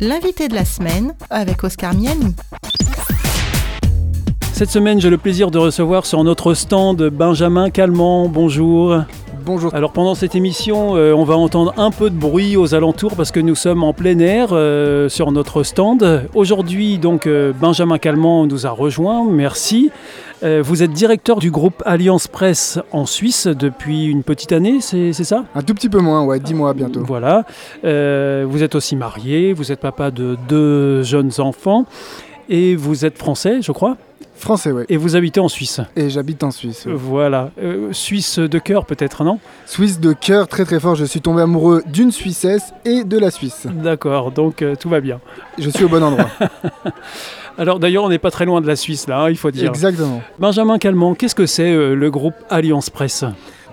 l'invité de la semaine avec Oscar Miani. Cette semaine, j'ai le plaisir de recevoir sur notre stand Benjamin Calment. Bonjour. Bonjour. Alors pendant cette émission, euh, on va entendre un peu de bruit aux alentours parce que nous sommes en plein air euh, sur notre stand. Aujourd'hui, donc euh, Benjamin Calment nous a rejoint. Merci. Vous êtes directeur du groupe Alliance Presse en Suisse depuis une petite année, c'est ça? Un tout petit peu moins, ouais, 10 mois bientôt. Voilà. Vous êtes aussi marié, vous êtes papa de deux jeunes enfants et vous êtes français, je crois, Français, ouais. et vous habitez en Suisse. Et j'habite en Suisse. ouais. Voilà. Euh, Suisse de cœur peut-être, non? Suisse de cœur très très fort. Je suis tombé amoureux d'une Suissesse et de la Suisse. D'accord, donc euh, tout va bien. Je suis au bon endroit. Alors d'ailleurs, on n'est pas très loin de la Suisse là, hein, il faut dire. Exactement. Benjamin Calment, qu'est-ce que c'est euh, le groupe Alliance Presse?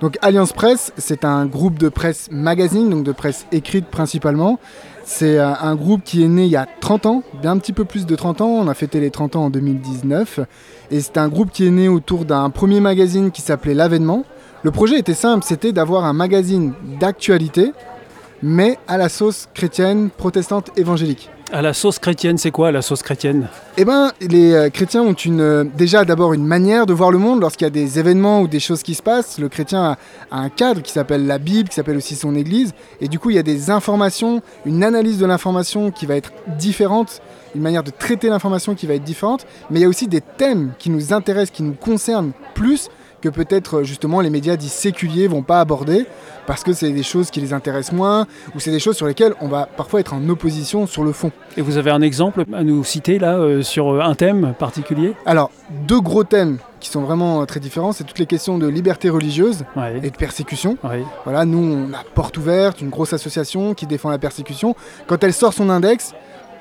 Donc Alliance Presse, c'est un groupe de presse magazine, donc de presse écrite principalement. C'est euh, un groupe qui est né il y a 30 ans, bien un petit peu plus de 30 ans. On a fêté les 30 ans en 2019. Et c'est un groupe qui est né autour d'un premier magazine qui s'appelait L'Avènement. Le projet était simple, c'était d'avoir un magazine d'actualité, mais à la sauce chrétienne, protestante, évangélique. À la sauce chrétienne, c'est quoi la sauce chrétienne Eh ben, les euh, chrétiens ont une, euh, déjà d'abord une manière de voir le monde lorsqu'il y a des événements ou des choses qui se passent. Le chrétien a un cadre qui s'appelle la Bible, qui s'appelle aussi son Église, et du coup il y a des informations, une analyse de l'information qui va être différente, une manière de traiter l'information qui va être différente, mais il y a aussi des thèmes qui nous intéressent, qui nous concernent plus que peut-être euh, justement les médias dits séculiers vont pas aborder parce que c'est des choses qui les intéressent moins ou c'est des choses sur lesquelles on va parfois être en opposition sur le fond. Et vous avez un exemple à nous citer là euh, sur euh, un thème particulier? Alors, deux gros thèmes qui sont vraiment très différents, c'est toutes les questions de liberté religieuse Ouais. et de persécution. ouais. Voilà, nous, on a Porte Ouverte, une grosse association qui défend la persécution. Quand elle sort son index,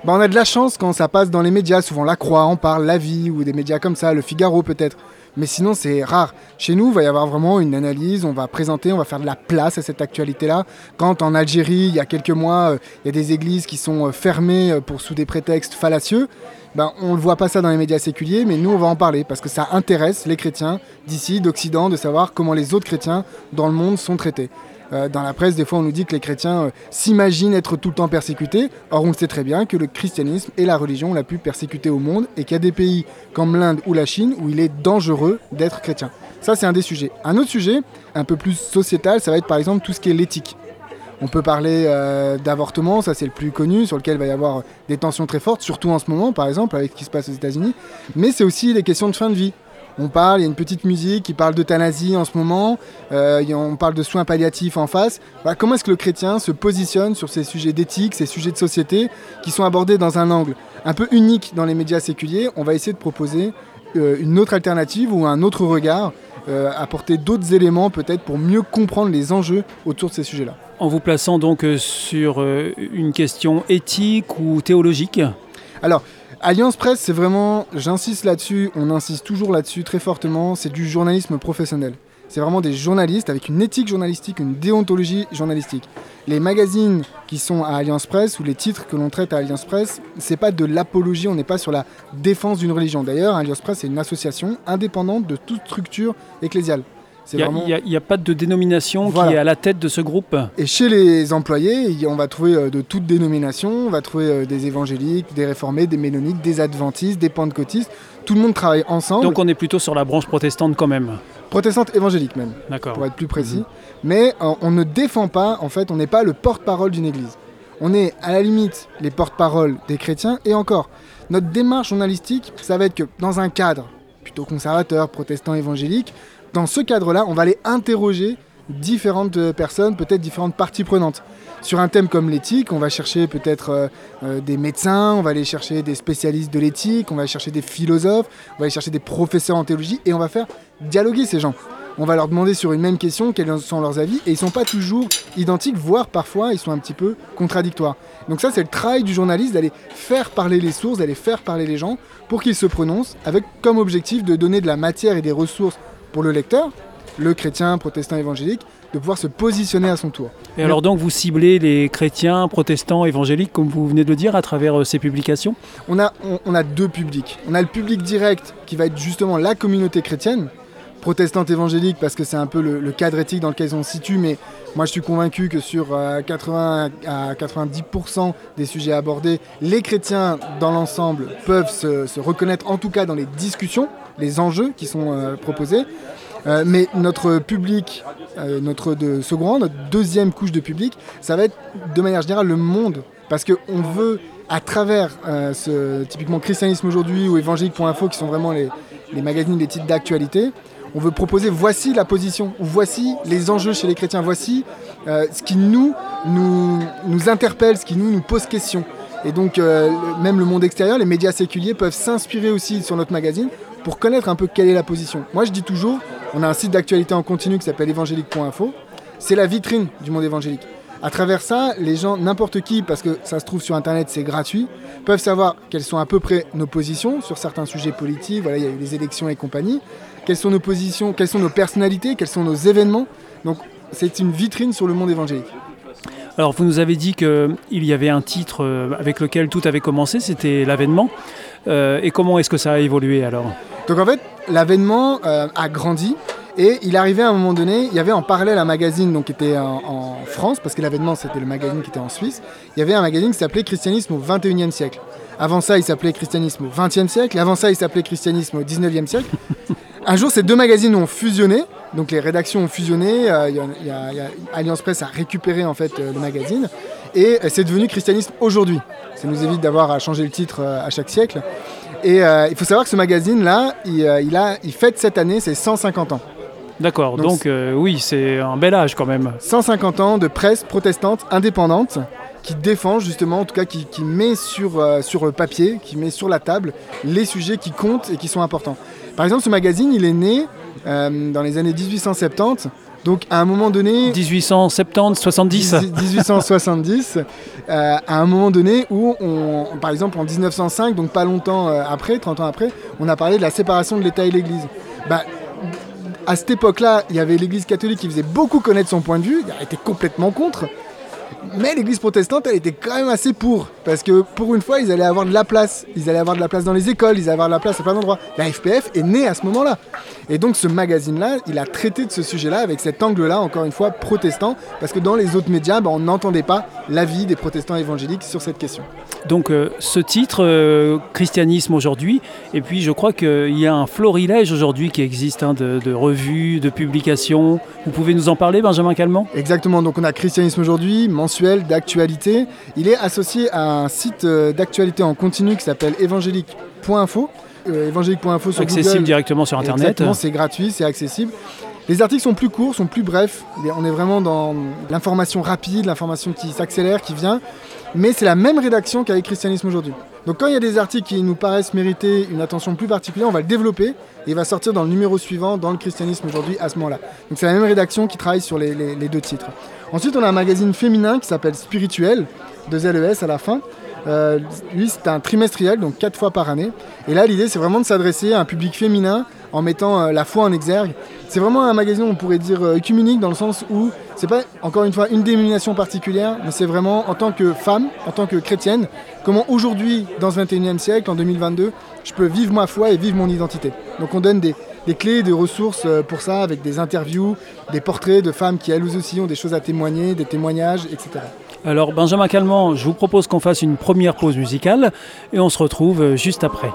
bah, on a de la chance quand ça passe dans les médias. Souvent, La Croix en parle, La Vie, ou des médias comme ça, Le Figaro peut-être. Mais sinon, c'est rare. Chez nous, il va y avoir vraiment une analyse, on va présenter, on va faire de la place à cette actualité-là. Quand en Algérie, il y a quelques mois, euh, il y a des églises qui sont euh, fermées euh, pour sous des prétextes fallacieux, ben, on ne voit pas ça dans les médias séculiers, mais nous, on va en parler parce que ça intéresse les chrétiens d'ici, d'Occident, de savoir comment les autres chrétiens dans le monde sont traités. Euh, dans la presse, des fois, on nous dit que les chrétiens euh, s'imaginent être tout le temps persécutés. Or, on sait très bien que le christianisme est la religion la plus persécutée au monde et qu'il y a des pays comme l'Inde ou la Chine où il est dangereux d'être chrétien. Ça, c'est un des sujets. Un autre sujet, un peu plus sociétal, ça va être par exemple tout ce qui est l'éthique. On peut parler euh, d'avortement, ça c'est le plus connu, sur lequel il va y avoir des tensions très fortes, surtout en ce moment, par exemple, avec ce qui se passe aux États-Unis. Mais c'est aussi les questions de fin de vie. On parle, il y a une petite musique qui parle d'euthanasie en ce moment, euh, on parle de soins palliatifs en face. Voilà, comment est-ce que le chrétien se positionne sur ces sujets d'éthique, ces sujets de société qui sont abordés dans un angle un peu unique dans les médias séculiers? On va essayer de proposer euh, une autre alternative ou un autre regard, euh, apporter d'autres éléments peut-être pour mieux comprendre les enjeux autour de ces sujets-là. En vous plaçant donc sur une question éthique ou théologique? Alors, Alliance Presse, c'est vraiment, j'insiste là-dessus, on insiste toujours là-dessus très fortement, c'est du journalisme professionnel. C'est vraiment des journalistes avec une éthique journalistique, une déontologie journalistique. Les magazines qui sont à Alliance Presse ou les titres que l'on traite à Alliance Presse, c'est pas de l'apologie, on n'est pas sur la défense d'une religion. D'ailleurs, Alliance Presse, c'est une association indépendante de toute structure ecclésiale. Il vraiment... n'y a, pas de dénomination qui est à la tête de ce groupe Et chez les employés, on va trouver euh, de toutes dénominations, on va trouver euh, des évangéliques, des réformés, des ménonites, des adventistes, des pentecôtistes. Tout le monde travaille ensemble, Donc on est plutôt sur la branche protestante quand même. protestantes évangéliques même, D'accord. pour être plus précis. Mais euh, on ne défend pas, en fait, on n'est pas le porte-parole d'une église. On est à la limite les porte-parole des chrétiens et encore. Notre démarche journalistique, ça va être que dans un cadre plutôt conservateur, protestant, évangélique, dans ce cadre-là, on va aller interroger différentes euh, personnes, peut-être différentes parties prenantes. Sur un thème comme l'éthique, on va chercher peut-être euh, euh, des médecins, on va aller chercher des spécialistes de l'éthique, on va aller chercher des philosophes, on va aller chercher des professeurs en théologie et on va faire dialoguer ces gens. On va leur demander sur une même question quels sont leurs avis et ils sont pas toujours identiques, voire parfois ils sont un petit peu contradictoires. Donc ça c'est le travail du journaliste d'aller faire parler les sources, d'aller faire parler les gens pour qu'ils se prononcent avec comme objectif de donner de la matière et des ressources pour le lecteur, le chrétien, protestant, évangélique, de pouvoir se positionner à son tour. Et alors donc vous ciblez les chrétiens, protestants, évangéliques, comme vous venez de le dire, à travers euh, ces publications? On a, on, on a deux publics. On a le public direct qui va être justement la communauté chrétienne. protestante évangélique parce que c'est un peu le, cadre éthique dans lequel on se situe, mais moi je suis convaincu que sur 80 euh, à 90% des sujets abordés, les chrétiens dans l'ensemble peuvent se, reconnaître en tout cas dans les discussions, les enjeux qui sont euh, proposés. Euh, mais notre public, notre de second notre deuxième couche de public, ça va être de manière générale le monde. Parce qu'on veut, à travers ce typiquement christianisme aujourd'hui ou évangélique.info, qui sont vraiment les, les magazines, les titres d'actualité, on veut proposer voici la position, voici les enjeux chez les chrétiens, voici euh, ce qui nous, nous, nous interpelle, ce qui nous, nous pose question. Et donc euh, même le monde extérieur, les médias séculiers peuvent s'inspirer aussi sur notre magazine pour connaître un peu quelle est la position. Moi je dis toujours, on a un site d'actualité en continu qui s'appelle évangélique.info, c'est la vitrine du monde évangélique. À travers ça, les gens, n'importe qui, parce que ça se trouve sur Internet, c'est gratuit, peuvent savoir quelles sont à peu près nos positions sur certains sujets politiques. Voilà, il y a eu les élections et compagnie quelles sont nos positions, quelles sont nos personnalités, quels sont nos événements. Donc c'est une vitrine sur le monde évangélique. Alors vous nous avez dit qu'il y avait un titre euh, avec lequel tout avait commencé, c'était l'avènement. Euh, et comment est-ce que ça a évolué alors? Donc en fait, l'avènement euh, a grandi. Et il arrivait à un moment donné, il y avait en parallèle un magazine donc, qui était en, France, parce que l'avènement c'était le magazine qui était en Suisse, il y avait un magazine qui s'appelait Christianisme au 21e siècle. Avant ça, il s'appelait Christianisme au 20e siècle, avant ça, il s'appelait Christianisme au 19e siècle. Un jour, ces deux magazines ont fusionné, donc les rédactions ont fusionné, euh, Alliance Presse a récupéré en fait euh, le magazine, et euh, c'est devenu Christianisme aujourd'hui. Ça nous évite d'avoir à changer le titre à chaque siècle. Et il faut savoir que ce magazine-là, il, a, il fête cette année ses 150 ans. D'accord, donc, oui, c'est un bel âge quand même. 150 ans de presse protestante indépendante qui défend justement, en tout cas qui, met sur, sur le papier, qui met sur la table les sujets qui comptent et qui sont importants. Par exemple, ce magazine, il est né euh, dans les années 1870. Donc à un moment donné... 1870, 70 1870, euh, à un moment donné où, on, par exemple en 1905, donc pas longtemps euh, après, 30 ans après, on a parlé de la séparation de l'État et l'Église. Bah, à cette époque-là, il y avait l'Église catholique qui faisait beaucoup connaître son point de vue, elle était complètement contre. Mais l'église protestante, elle était quand même assez pour. Parce que pour une fois, ils allaient avoir de la place. Ils allaient avoir de la place dans les écoles, ils allaient avoir de la place à plein d'endroits. La FPF est née à ce moment-là. Et donc ce magazine-là, il a traité de ce sujet-là avec cet angle-là, encore une fois, protestant. Parce que dans les autres médias, ben, on n'entendait pas l'avis des protestants évangéliques sur cette question. Donc euh, ce titre, euh, Christianisme aujourd'hui, et puis je crois qu'il y a un florilège aujourd'hui qui existe hein, de, de, revues, de publications. Vous pouvez nous en parler, Benjamin Calment? Exactement, donc on a Christianisme aujourd'hui, mensuel, d'actualité. Il est associé à un site euh, d'actualité en continu qui s'appelle évangélique.info. évangélique.info sur Accessible directement sur Internet. C'est gratuit, c'est accessible. Les articles sont plus courts, sont plus brefs. On est vraiment dans l'information rapide, l'information qui s'accélère, qui vient. Mais c'est la même rédaction qu'avec Christianisme aujourd'hui. Donc quand il y a des articles qui nous paraissent mériter une attention plus particulière, on va le développer et il va sortir dans le numéro suivant, dans le Christianisme aujourd'hui, à ce moment-là. Donc c'est la même rédaction qui travaille sur les, deux titres. Ensuite, on a un magazine féminin qui s'appelle Spirituel, de ZES à la fin. Euh, lui, c'est un trimestriel, donc quatre fois par année. Et là, l'idée, c'est vraiment de s'adresser à un public féminin en mettant euh, la foi en exergue. C'est vraiment un magazine, on pourrait dire, euh, dans le sens où c'est pas, encore une fois, une dénomination particulière, mais c'est vraiment en tant que femme, en tant que chrétienne, comment aujourd'hui, dans ce 21e siècle, en 2022, je peux vivre ma foi et vivre mon identité. Donc on donne des, des clés, des ressources euh, pour ça, avec des interviews, des portraits de femmes qui elles aussi ont des choses à témoigner, des témoignages, etc. Alors Benjamin Calment, je vous propose qu'on fasse une première pause musicale et on se retrouve juste après.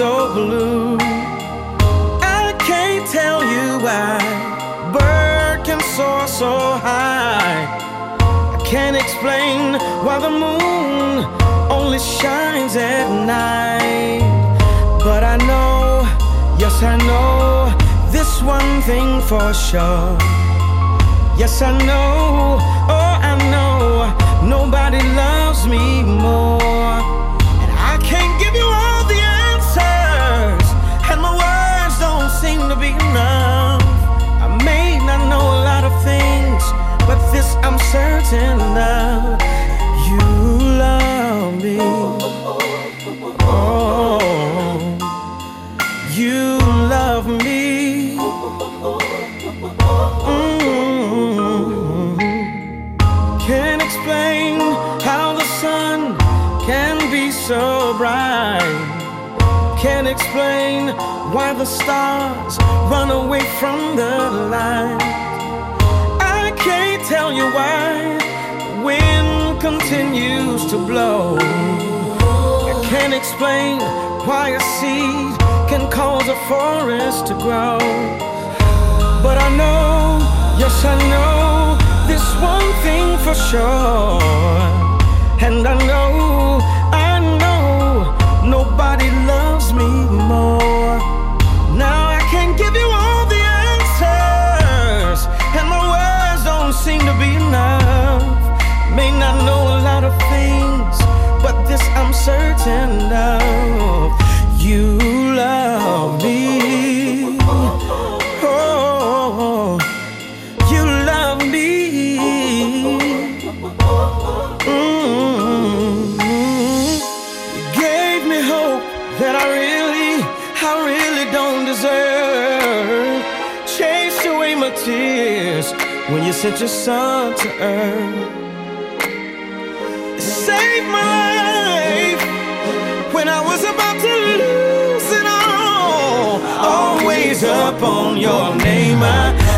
So blue. I can't tell you why bird can soar so high. I can't explain why the moon only shines at night. But I know, yes, I know this one thing for sure. Yes, I know, bright. Can't explain why the stars run away from the light. I can't tell you why wind continues to blow. I can't explain why a seed can cause a forest to grow. But I know, yes, I know this one thing for sure. And I know nobody loves me more. Now I can't give you all the answers, and my words don't seem to be enough. May not know a lot of things, but this I'm certain of. You love me. You sent your son to earth. You saved my life when I was about to lose it all. Always up on your name I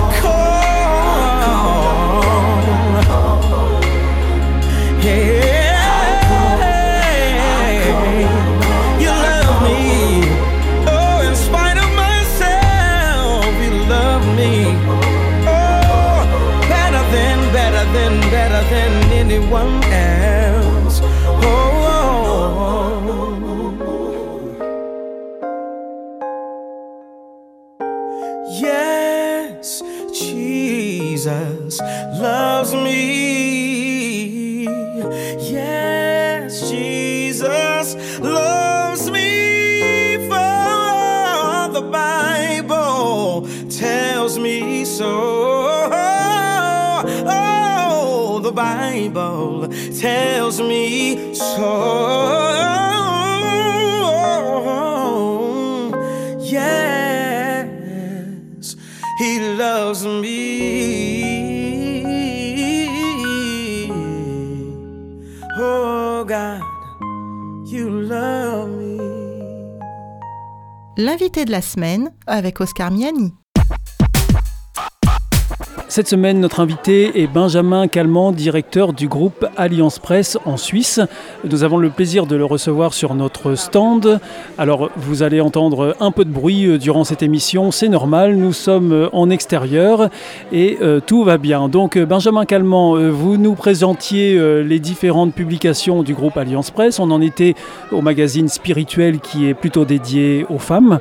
L'invité de la semaine avec Oscar Miani. Cette semaine, notre invité est Benjamin Calment, directeur du groupe Alliance Presse en Suisse. Nous avons le plaisir de le recevoir sur notre stand. Alors, vous allez entendre un peu de bruit euh, durant cette émission, c'est normal, nous sommes euh, en extérieur et euh, tout va bien. Donc, Benjamin Calment, vous nous présentiez les différentes publications du groupe Alliance Presse. On en était au magazine spirituel qui est plutôt dédié aux femmes.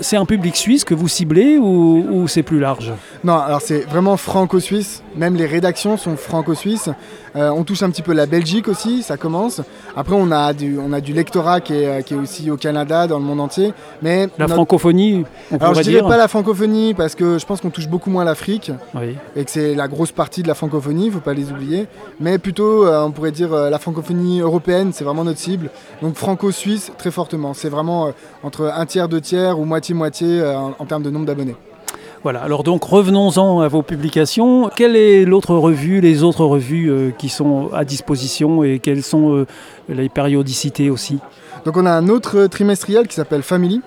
C'est un public suisse que vous ciblez ou, ou c'est plus large? Non, alors c'est vraiment franco-suisse. Même les rédactions sont franco-suisses. Euh, on touche un petit peu la Belgique aussi, ça commence. Après, on a du, on a du lectorat qui est, qui est aussi au Canada, dans le monde entier. Mais La notre- francophonie, on Alors je dirais dire pas la francophonie parce que je pense qu'on touche beaucoup moins l'Afrique Oui. et que c'est la grosse partie de la francophonie, faut pas les oublier. Mais plutôt, euh, on pourrait dire euh, la francophonie européenne, c'est vraiment notre cible. Donc franco-suisse très fortement. C'est vraiment entre un tiers, deux tiers ou moitié-moitié en, en termes de nombre d'abonnés. Voilà, alors donc revenons-en à vos publications. Quelle est l'autre revue, les autres revues euh, qui sont à disposition et quelles sont euh, les périodicités aussi? Donc on a un autre trimestriel qui s'appelle Family.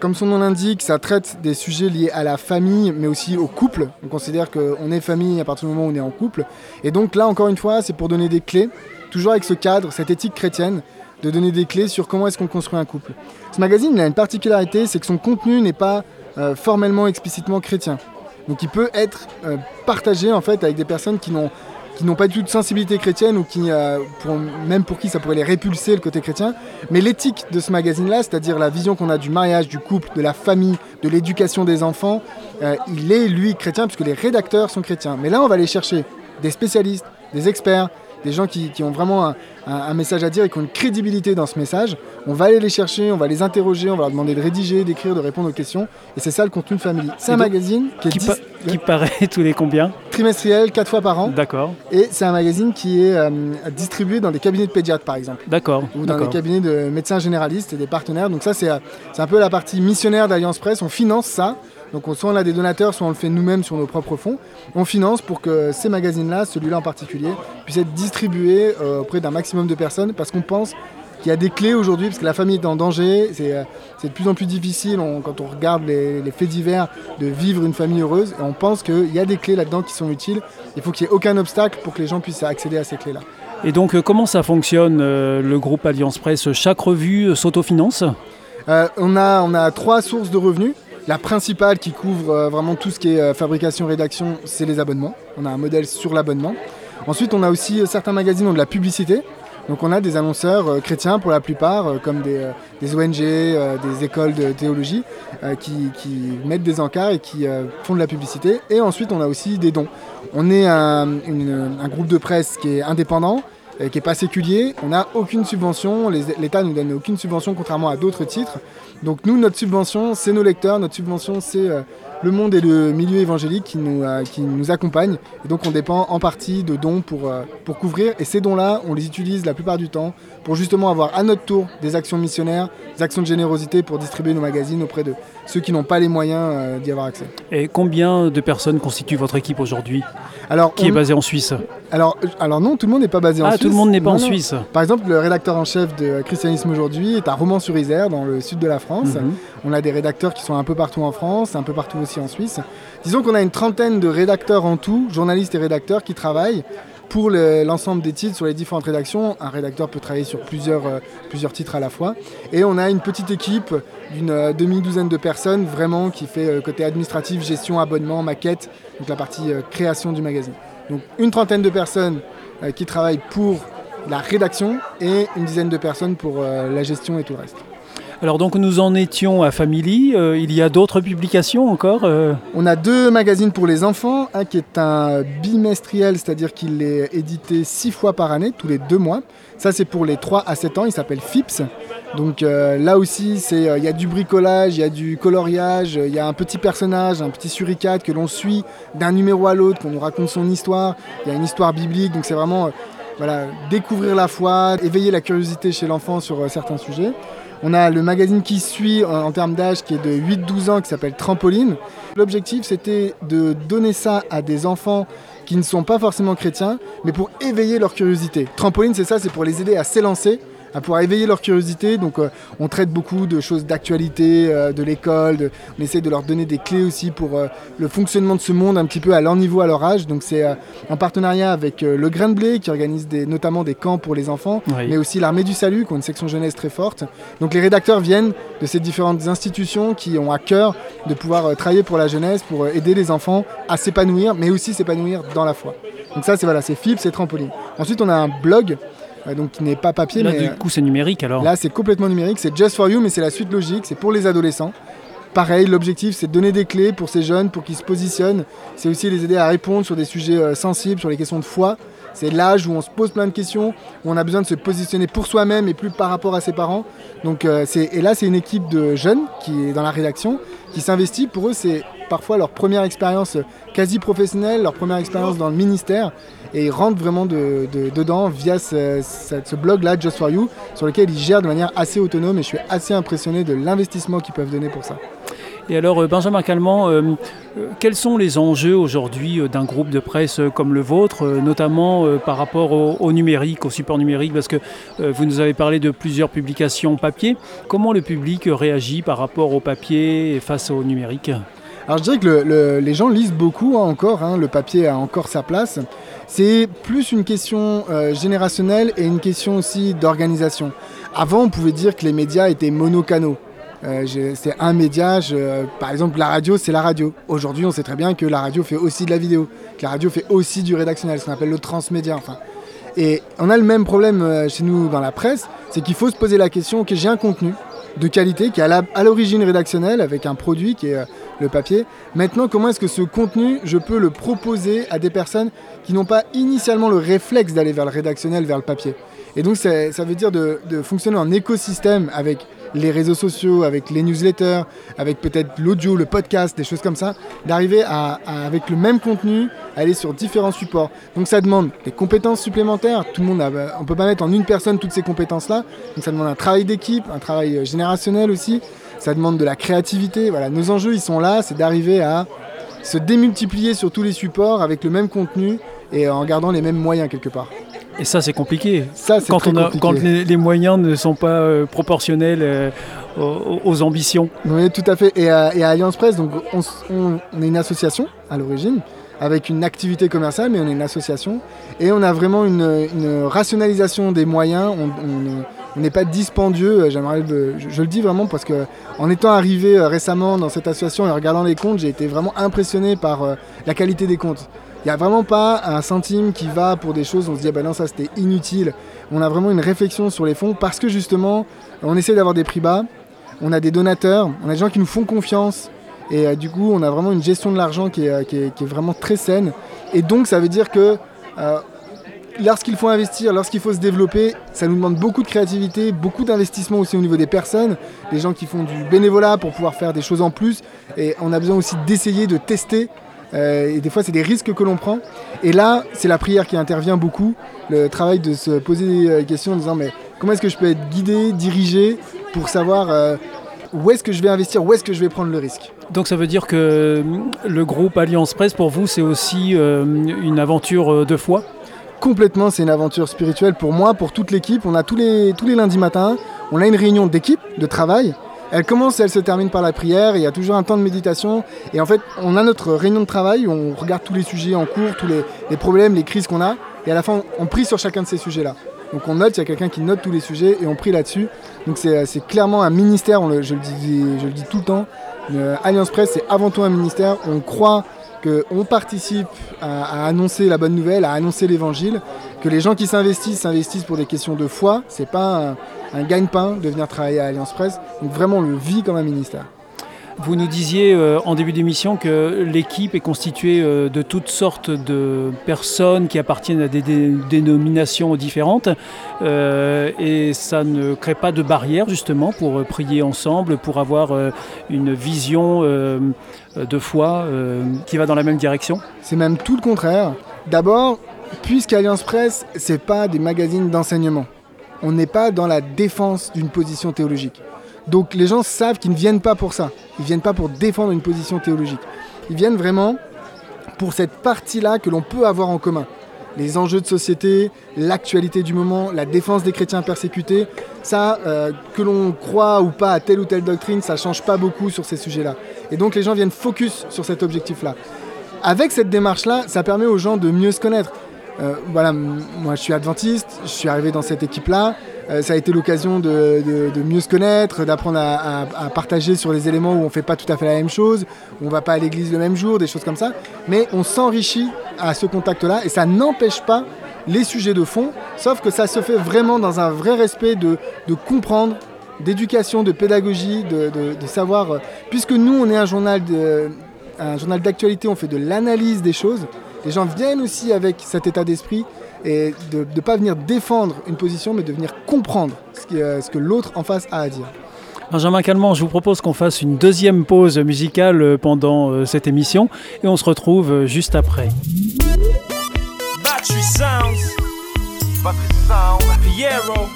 Comme son nom l'indique, ça traite des sujets liés à la famille, mais aussi au couple. On considère qu'on est famille à partir du moment où on est en couple. Et donc là, encore une fois, c'est pour donner des clés, toujours avec ce cadre, cette éthique chrétienne, de donner des clés sur comment est-ce qu'on construit un couple. Ce magazine il a une particularité, c'est que son contenu n'est pas euh, formellement, explicitement chrétien. Donc il peut être euh, partagé en fait avec des personnes qui n'ont pas du tout de sensibilité chrétienne ou qui, euh, même pour qui ça pourrait les répulser le côté chrétien. Mais l'éthique de ce magazine-là, c'est-à-dire la vision qu'on a du mariage, du couple, de la famille, de l'éducation des enfants, il est lui chrétien puisque les rédacteurs sont chrétiens. Mais là, on va aller chercher des spécialistes, des experts des gens qui, qui ont vraiment un, un- un message à dire et qui ont une crédibilité dans ce message. On va aller les chercher, on va les interroger, on va leur demander de rédiger, d'écrire, de répondre aux questions. Et c'est ça le contenu de Family. C'est un donc, magazine qui est Qui, dis- pa- qui paraît tous les combien? Trimestriel, 4 fois par an. D'accord, Et c'est un magazine qui est euh, distribué dans des cabinets de pédiatres, par exemple. d'accord. ou dans d'accord. cabinets de médecins généralistes et des partenaires. Donc ça, euh, c'est un peu la partie missionnaire d'Alliance Presse. On finance ça. Donc on- soit on a des donateurs, soit on le fait nous-mêmes sur nos propres fonds. On finance pour que ces magazines-là, celui-là en particulier, puissent être distribués euh, auprès d'un maximum de personnes parce qu'on pense qu'il y a des clés aujourd'hui, parce que la famille est en danger, c'est euh, de plus en plus difficile on- quand on regarde les, les faits divers de vivre une famille heureuse. Et on pense qu'il y a des clés là-dedans qui sont utiles. Il faut qu'il n'y ait aucun obstacle pour que les gens puissent accéder à ces clés-là. Et donc, euh, comment ça fonctionne, le groupe Alliance Presse? Chaque revue s'autofinance? On, a, on a trois sources de revenus. La principale qui couvre euh, vraiment tout ce qui est euh, fabrication, rédaction, c'est les abonnements. On a un modèle sur l'abonnement. Ensuite, on a aussi euh, certains magazines ont de la publicité. Donc on a des annonceurs chrétiens pour la plupart, comme des, ONG, des écoles de théologie, qui, mettent des encarts et qui font de la publicité. Et ensuite, on a aussi des dons. On est un, groupe de presse qui est indépendant, qui n'est pas séculier. On n'a aucune subvention. L'État ne nous donne aucune subvention, contrairement à d'autres titres. Donc nous, notre subvention, c'est nos lecteurs. Notre subvention, c'est euh, le monde et le milieu évangélique qui nous, euh, qui nous accompagnent. Et donc on dépend en partie de dons pour, euh, pour couvrir. Et ces dons-là, on les utilise la plupart du temps pour justement avoir à notre tour des actions missionnaires, des actions de générosité pour distribuer nos magazines auprès de ceux qui n'ont pas les moyens euh, d'y avoir accès. Et combien de personnes constituent votre équipe aujourd'hui Alors, Qui on- est basée en Suisse? Alors, euh, alors non, tout le monde n'est pas basé en Ah, Suisse. tout le monde n'est pas Non, en non. Suisse Par exemple, le rédacteur en chef de Christianisme aujourd'hui est à Romans-sur-Isère, dans le sud de la France. Mhm. On a des rédacteurs qui sont un peu partout en France, un peu partout en Suisse. Disons qu'on a une trentaine de rédacteurs en tout, journalistes et rédacteurs, qui travaillent pour le- l'ensemble des titres sur les différentes rédactions. Un rédacteur peut travailler sur plusieurs, euh, titres à la fois. Et on a une petite équipe d'une euh, demi-douzaine de personnes, vraiment, qui fait euh, côté administratif, gestion, abonnement, maquette, donc la partie création du magazine. Donc une trentaine de personnes qui travaillent pour la rédaction et une dizaine de personnes pour la gestion et tout le reste. Alors donc nous en étions à Family, Euh, il y a d'autres publications encore euh, On a deux magazines pour les enfants, un qui est un bimestriel, c'est-à-dire qu'il est édité six fois par année, tous les deux mois. Ça c'est pour les 3 à 7 ans, il s'appelle FIPS. Donc euh, là aussi, il y a du bricolage, il y a du coloriage, il y a un petit personnage, un petit suricate que l'on suit d'un numéro à l'autre, qu'on nous raconte son histoire. Il y a une histoire biblique, donc c'est vraiment voilà, découvrir la foi, éveiller la curiosité chez l'enfant sur certains sujets. On a le magazine qui suit en, en termes d'âge qui est de 8-12 ans qui s'appelle Trampoline. L'objectif c'était de donner ça à des enfants qui ne sont pas forcément chrétiens, mais pour éveiller leur curiosité. Trampoline c'est ça, c'est pour les aider à s'élancer, à pouvoir éveiller leur curiosité. Donc euh, on traite beaucoup de choses d'actualité, euh, de l'école, de- on essaie de leur donner des clés aussi pour euh, le fonctionnement de ce monde un petit peu à leur niveau, à leur âge. Donc c'est en partenariat avec le Grain de Blé qui organise des, notamment des camps pour les enfants Oui. mais aussi l'Armée du Salut, qui ont une section jeunesse très forte. Donc les rédacteurs viennent de ces différentes institutions qui ont à cœur de pouvoir travailler pour la jeunesse, pour aider les enfants à s'épanouir, mais aussi s'épanouir dans la foi. Donc ça, c'est voilà, c'est FIP, c'est Trampoline. Ensuite, on a un blog, donc qui n'est pas papier, Là mais du euh, coup c'est numérique alors Là, c'est complètement numérique, c'est Just for You, mais c'est la suite logique, c'est pour les adolescents. Pareil, l'objectif, c'est de donner des clés pour ces jeunes, pour qu'ils se positionnent. C'est aussi les aider à répondre sur des sujets euh, sensibles, sur les questions de foi. C'est l'âge où on se pose plein de questions, où on a besoin de se positionner pour soi-même et plus par rapport à ses parents. Donc, euh, et là, c'est une équipe de jeunes qui est dans la rédaction, qui s'investit. Pour eux, c'est parfois leur première expérience quasi professionnelle, leur première expérience dans le ministère. Et ils rentrent vraiment de- de- dedans via ce, ce- ce blog-là, Just for You, sur lequel ils gèrent de manière assez autonome. Et je suis assez impressionné de l'investissement qu'ils peuvent donner pour ça. Et alors, euh, Benjamin Calment, euh, euh, quels sont les enjeux aujourd'hui d'un groupe de presse comme le vôtre, notamment euh, par rapport au, au numérique, au support numérique? Parce que euh, vous nous avez parlé de plusieurs publications papier. Comment le public réagit par rapport au papier et face au numérique? Alors je dirais que le- le- les gens lisent beaucoup hein, encore, hein, le papier a encore sa place. C'est plus une question euh, générationnelle et une question aussi d'organisation. Avant, on pouvait dire que les médias étaient monocanaux. Euh, c'est un média, je- par exemple la radio, c'est la radio. Aujourd'hui, on sait très bien que la radio fait aussi de la vidéo, que la radio fait aussi du rédactionnel, ce qu'on appelle le transmédia. Et on a le même problème euh, chez nous dans la presse, c'est qu'il faut se poser la question, ok, j'ai un contenu, de qualité, qui est à l'origine rédactionnelle avec un produit qui est euh, le papier. Maintenant, comment est-ce que ce contenu, je peux le proposer à des personnes qui n'ont pas initialement le réflexe d'aller vers le rédactionnel, vers le papier? Et donc, ça veut dire de, fonctionner en écosystème avec les réseaux sociaux, avec les newsletters, avec peut-être l'audio, le podcast, des choses comme ça, d'arriver avec le même contenu, aller sur différents supports. Donc ça demande des compétences supplémentaires. Tout le monde, a, on peut pas mettre en une personne toutes ces compétences-là. Donc ça demande un travail d'équipe, un travail générationnel aussi. Ça demande de la créativité. Voilà, nos enjeux ils sont là, c'est d'arriver à se démultiplier sur tous les supports avec le même contenu et en gardant les mêmes moyens quelque part. Et ça, c'est compliqué. Ça, quand, quand les, moyens ne sont pas euh, proportionnels euh, aux, ambitions. Oui, tout à fait. Et à, Alliance Presse, donc, on, est une association à l'origine, avec une activité commerciale, mais on est une association. Et on a vraiment une, rationalisation des moyens. On n'est pas dispendieux. Euh, j'aimerais, je, je, le dis vraiment parce que en étant arrivé récemment dans cette association et en regardant les comptes, j'ai été vraiment impressionné par la qualité des comptes. Il n'y a vraiment pas un centime qui va pour des choses, on se dit, ah ben non, ça c'était inutile. On a vraiment une réflexion sur les fonds parce que justement, on essaie d'avoir des prix bas, on a des donateurs, on a des gens qui nous font confiance. Et euh, du coup, on a vraiment une gestion de l'argent qui, euh, est, vraiment très saine. Et donc, ça veut dire que euh, lorsqu'il faut investir, lorsqu'il faut se développer, ça nous demande beaucoup de créativité, beaucoup d'investissement aussi au niveau des personnes, des gens qui font du bénévolat pour pouvoir faire des choses en plus. Et on a besoin aussi d'essayer, de tester euh, et des fois, c'est des risques que l'on prend. Et là, c'est la prière qui intervient beaucoup. Le travail de se poser des euh, questions en disant mais comment est-ce que je peux être guidé, dirigé pour savoir euh, où est-ce que je vais investir, où est-ce que je vais prendre le risque? Donc ça veut dire que le groupe Alliance Presse, pour vous, c'est aussi une aventure de foi? Complètement, c'est une aventure spirituelle pour moi, pour toute l'équipe. On a tous les, tous les lundis matins, on a une réunion d'équipe, de travail. Elle commence et elle se termine par la prière. Il y a toujours un temps de méditation. Et en fait, on a notre réunion de travail où on regarde tous les sujets en cours, tous les, problèmes, les crises qu'on a. Et à la fin, on prie sur chacun de ces sujets-là. Donc on note, il y a quelqu'un qui note tous les sujets et on prie là-dessus. Donc c'est clairement un ministère, je, le dis, tout le temps. Alliance Presse, c'est avant tout un ministère. On croit qu'on participe à, annoncer la bonne nouvelle, à annoncer l'évangile, que les gens qui s'investissent s'investissent pour des questions de foi. C'est pas un gagne-pain de venir travailler à Alliance Presse. Donc vraiment, on le vit comme un ministère. Vous nous disiez euh, en début d'émission que l'équipe est constituée euh, de toutes sortes de personnes qui appartiennent à des dénominations différentes euh, et ça ne crée pas de barrière justement pour prier ensemble, pour avoir une vision de foi qui va dans la même direction? C'est même tout le contraire. D'abord, puisqu'Alliance Presse, c'est pas des magazines d'enseignement on n'est pas dans la défense d'une position théologique. Donc les gens savent qu'ils ne viennent pas pour ça. Ils ne viennent pas pour défendre une position théologique. Ils viennent vraiment pour cette partie-là que l'on peut avoir en commun. Les enjeux de société, l'actualité du moment, la défense des chrétiens persécutés, ça, euh, que l'on croit ou pas à telle ou telle doctrine, ça ne change pas beaucoup sur ces sujets-là. Et donc les gens viennent focus sur cet objectif-là. Avec cette démarche-là, ça permet aux gens de mieux se connaître. Euh, voilà, moi je suis adventiste, je suis arrivé dans cette équipe-là. Euh, ça a été l'occasion de, mieux se connaître, d'apprendre à, partager sur les éléments où on ne fait pas tout à fait la même chose, où on ne va pas à l'église le même jour, des choses comme ça. Mais on s'enrichit à ce contact-là et ça n'empêche pas les sujets de fond, sauf que ça se fait vraiment dans un vrai respect de, comprendre, d'éducation, de pédagogie, de, savoir. Euh, puisque nous, on est un journal un journal d'actualité, on fait de l'analyse des choses les gens viennent aussi avec cet état d'esprit et de ne pas venir défendre une position, mais de venir comprendre ce, euh, ce que l'autre en face a à dire. Benjamin Calment, je vous propose qu'on fasse une deuxième pause musicale euh, pendant euh, cette émission et on se retrouve juste après. Battery sounds. Battery sound. Piero.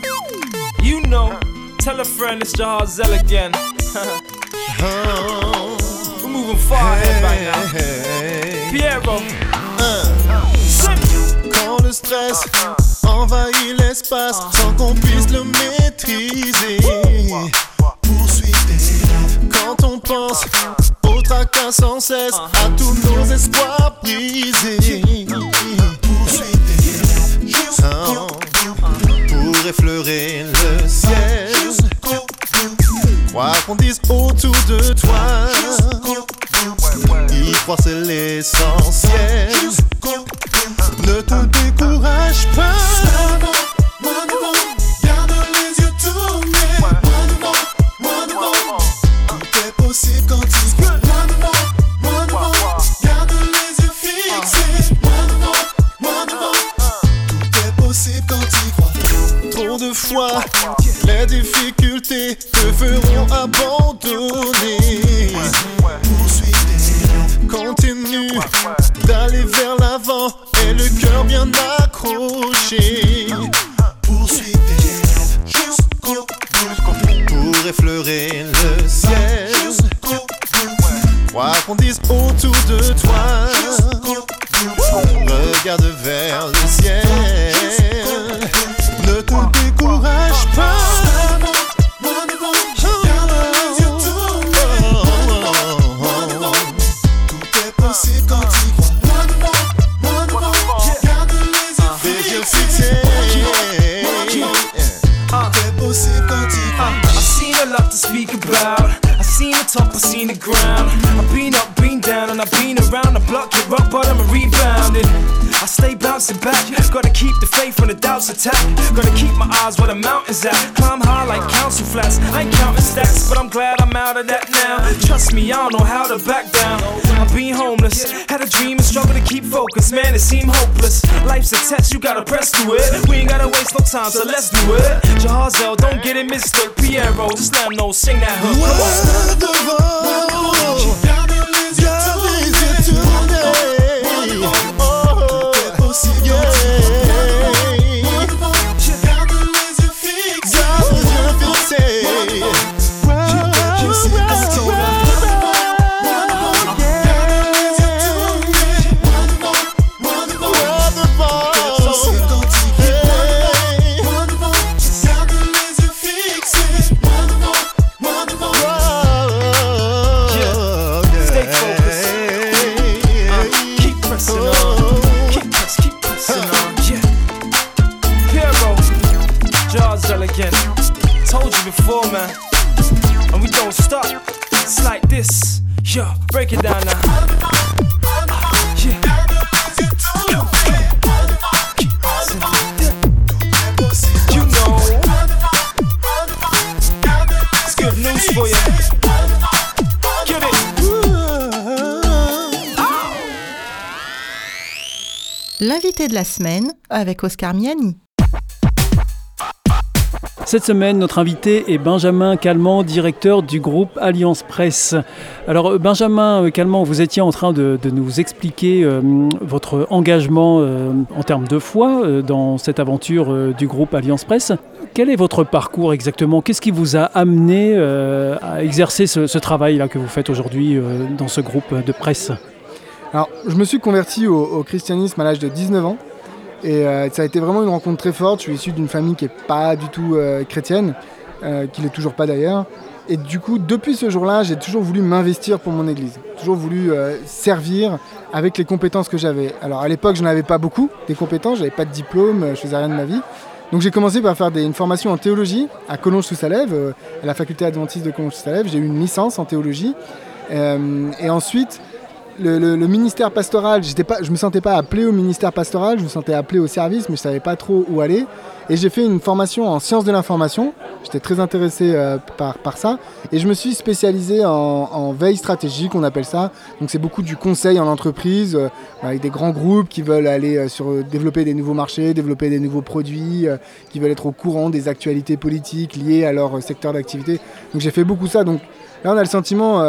You know. Tell a friend it's Jahazell again. We're moving far ahead right now. Piero. Stress envahit l'espace sans qu'on puisse le maîtriser. Quand on pense au tracas sans cesse, à tous nos espoirs brisés. Pour effleurer le ciel. Croire qu'on dise autour de toi. Y croire c'est l'essentiel. Ne te décourage pas. Moins devant, devant, garde les yeux tournés. Moins devant, moins devant. Tout est possible quand tu crois. Moins devant, moins devant, garde les yeux fixés. Moins devant, moins devant. Tout est possible quand tu crois. Trop de fois, les difficultés te feront abandonner. Quoi qu'on dise autour de toi, me, I don't know how to back down. I've been homeless, had a dream and struggle to keep focused. Man, it seemed hopeless. Life's a test, you gotta press through it. We ain't gotta waste no time, so let's do it. Jahazel, don't get it mistook. Piero, just let know, sing that hook. Come on. devant. Garde les yeux tournés. Again. Told you before, man. And we don't stop. It's like this. Yo, break it down now. L'invité de la semaine avec Oscar Miani. Cette semaine, notre invité est Benjamin Calment, directeur du groupe Alliance Presse. Alors, euh, Benjamin euh, Calment, vous étiez en train de, nous expliquer euh, votre engagement en termes de foi dans cette aventure du groupe Alliance Presse. Quel est votre parcours exactement? Qu'est-ce qui vous a amené à exercer ce, travail-là que vous faites aujourd'hui dans ce groupe de presse? Alors, je me suis converti au christianisme à l'âge de 19 ans. Et euh, ça a été vraiment une rencontre très forte. Je suis issu d'une famille qui n'est pas du tout euh, chrétienne, euh, qui l'est toujours pas d'ailleurs. Et du coup, depuis ce jour-là, j'ai toujours voulu m'investir pour mon église. Toujours voulu servir avec les compétences que j'avais. Alors à l'époque, je n'avais pas beaucoup des compétences, j'avais pas de diplôme, je faisais rien de ma vie. Donc j'ai commencé par faire une formation en théologie à Collonges-sous-Salève, à la faculté adventiste de Collonges-sous-Salève. J'ai eu une licence en théologie. Et ensuite, le, ministère pastoral, je me sentais pas appelé au ministère pastoral, je me sentais appelé au service, mais je savais pas trop où aller. Et j'ai fait une formation en sciences de l'information. J'étais très intéressé euh, par, ça. Et je me suis spécialisé en, veille stratégique, on appelle ça. Donc c'est beaucoup du conseil en entreprise, euh, avec des grands groupes qui veulent aller euh, sur, développer des nouveaux marchés, développer des nouveaux produits, qui veulent être au courant des actualités politiques liées à leur secteur d'activité. Donc j'ai fait beaucoup ça. Donc là on a le sentiment,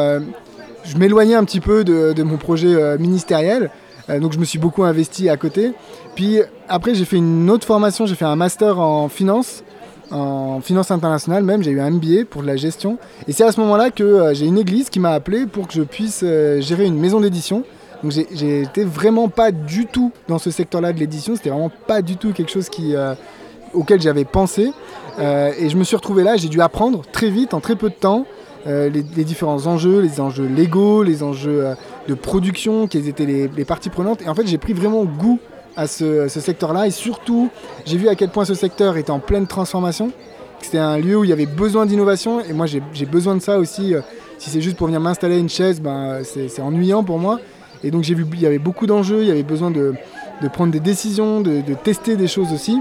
je m'éloignais un petit peu de, mon projet euh, ministériel. Euh, donc je me suis beaucoup investi à côté. Puis après j'ai fait une autre formation, j'ai fait un master en finance, en finance internationale même, j'ai eu un MBA pour de la gestion. Et c'est à ce moment-là que euh, j'ai une église qui m'a appelé pour que je puisse euh, gérer une maison d'édition. Donc j'étais vraiment pas du tout dans ce secteur-là de l'édition, c'était vraiment pas du tout quelque chose qui, auquel j'avais pensé. Et je me suis retrouvé là, j'ai dû apprendre très vite, en très peu de temps, les, les différents enjeux, les enjeux légaux, les enjeux euh, de production, quelles étaient les, parties prenantes. Et en fait, j'ai pris vraiment goût à ce, secteur-là. Et surtout, j'ai vu à quel point ce secteur était en pleine transformation. C'était un lieu où il y avait besoin d'innovation. Et moi, j'ai besoin de ça aussi. Euh, Si c'est juste pour venir m'installer une chaise, ben, c'est ennuyant pour moi. Et donc, j'ai vu il y avait beaucoup d'enjeux, il y avait besoin de, prendre des décisions, de, tester des choses aussi.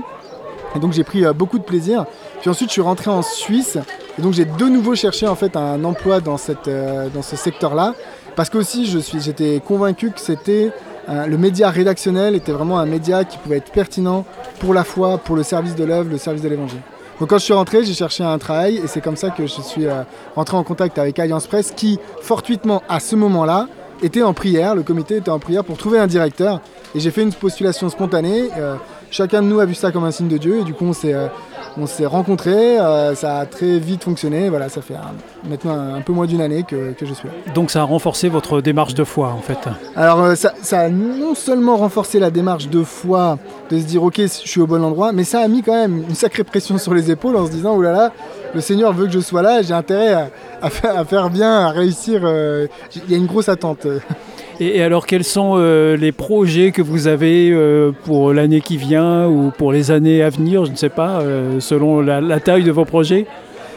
Et donc j'ai pris euh, beaucoup de plaisir. Puis ensuite je suis rentré en Suisse. Et donc j'ai de nouveau cherché en fait un emploi dans, cette, euh, dans ce secteur-là. Parce je suis, j'étais convaincu que c'était euh, le média rédactionnel était vraiment un média qui pouvait être pertinent pour la foi, pour le service de l'œuvre, le service de l'évangile. Donc quand je suis rentré, j'ai cherché un travail. Et c'est comme ça que je suis euh, rentré en contact avec Alliance Presse qui fortuitement à ce moment-là était en prière, le comité était en prière pour trouver un directeur. Et j'ai fait une postulation spontanée. euh, chacun de nous a vu ça comme un signe de Dieu. Et du coup, on s'est, euh, on s'est rencontrés. euh, ça a très vite fonctionné. Voilà, ça fait un- maintenant un, un peu moins d'une année que, que je suis là. Donc ça a renforcé votre démarche de foi, en fait. Alors, ça, ça a non seulement renforcé la démarche de foi, de se dire, ok, je suis au bon endroit, mais ça a mis quand même une sacrée pression sur les épaules en se disant, oh là là, le Seigneur veut que je sois là, j'ai intérêt à, à faire, à faire bien, à réussir. euh, Il y a une grosse attente. Et, et alors, quels sont euh, les projets que vous avez euh, pour l'année qui vient ou pour les années à venir Je ne sais pas, euh, selon la, la taille de vos projets?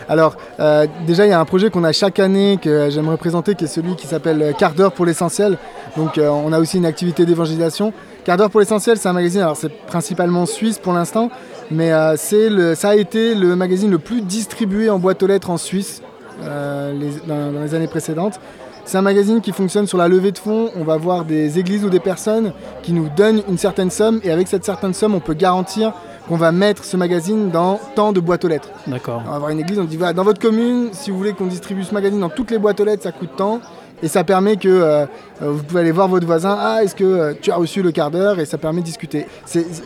Alors, euh, déjà, il y a un projet qu'on a chaque année que j'aimerais présenter, qui est celui qui s'appelle Quart d'heure pour l'essentiel. Donc, euh, on a aussi une activité d'évangélisation. Quart d'heure pour l'essentiel, c'est un magazine, alors c'est principalement suisse pour l'instant, mais euh, le, ça a été le magazine le plus distribué en boîte aux lettres en Suisse euh, les- dans, dans les années précédentes. C'est un magazine qui fonctionne sur la levée de fonds. On va voir des églises ou des personnes qui nous donnent une certaine somme, et avec cette certaine somme, on peut garantir qu'on va mettre ce magazine dans tant de boîtes aux lettres. D'accord. On va avoir une église, on dit voilà, dans votre commune, si vous voulez qu'on distribue ce magazine dans toutes les boîtes aux lettres, ça coûte tant. Et ça permet que euh, euh, vous pouvez aller voir votre voisin, ah, est-ce que euh, tu as reçu le quart d'heure? Et ça permet de discuter.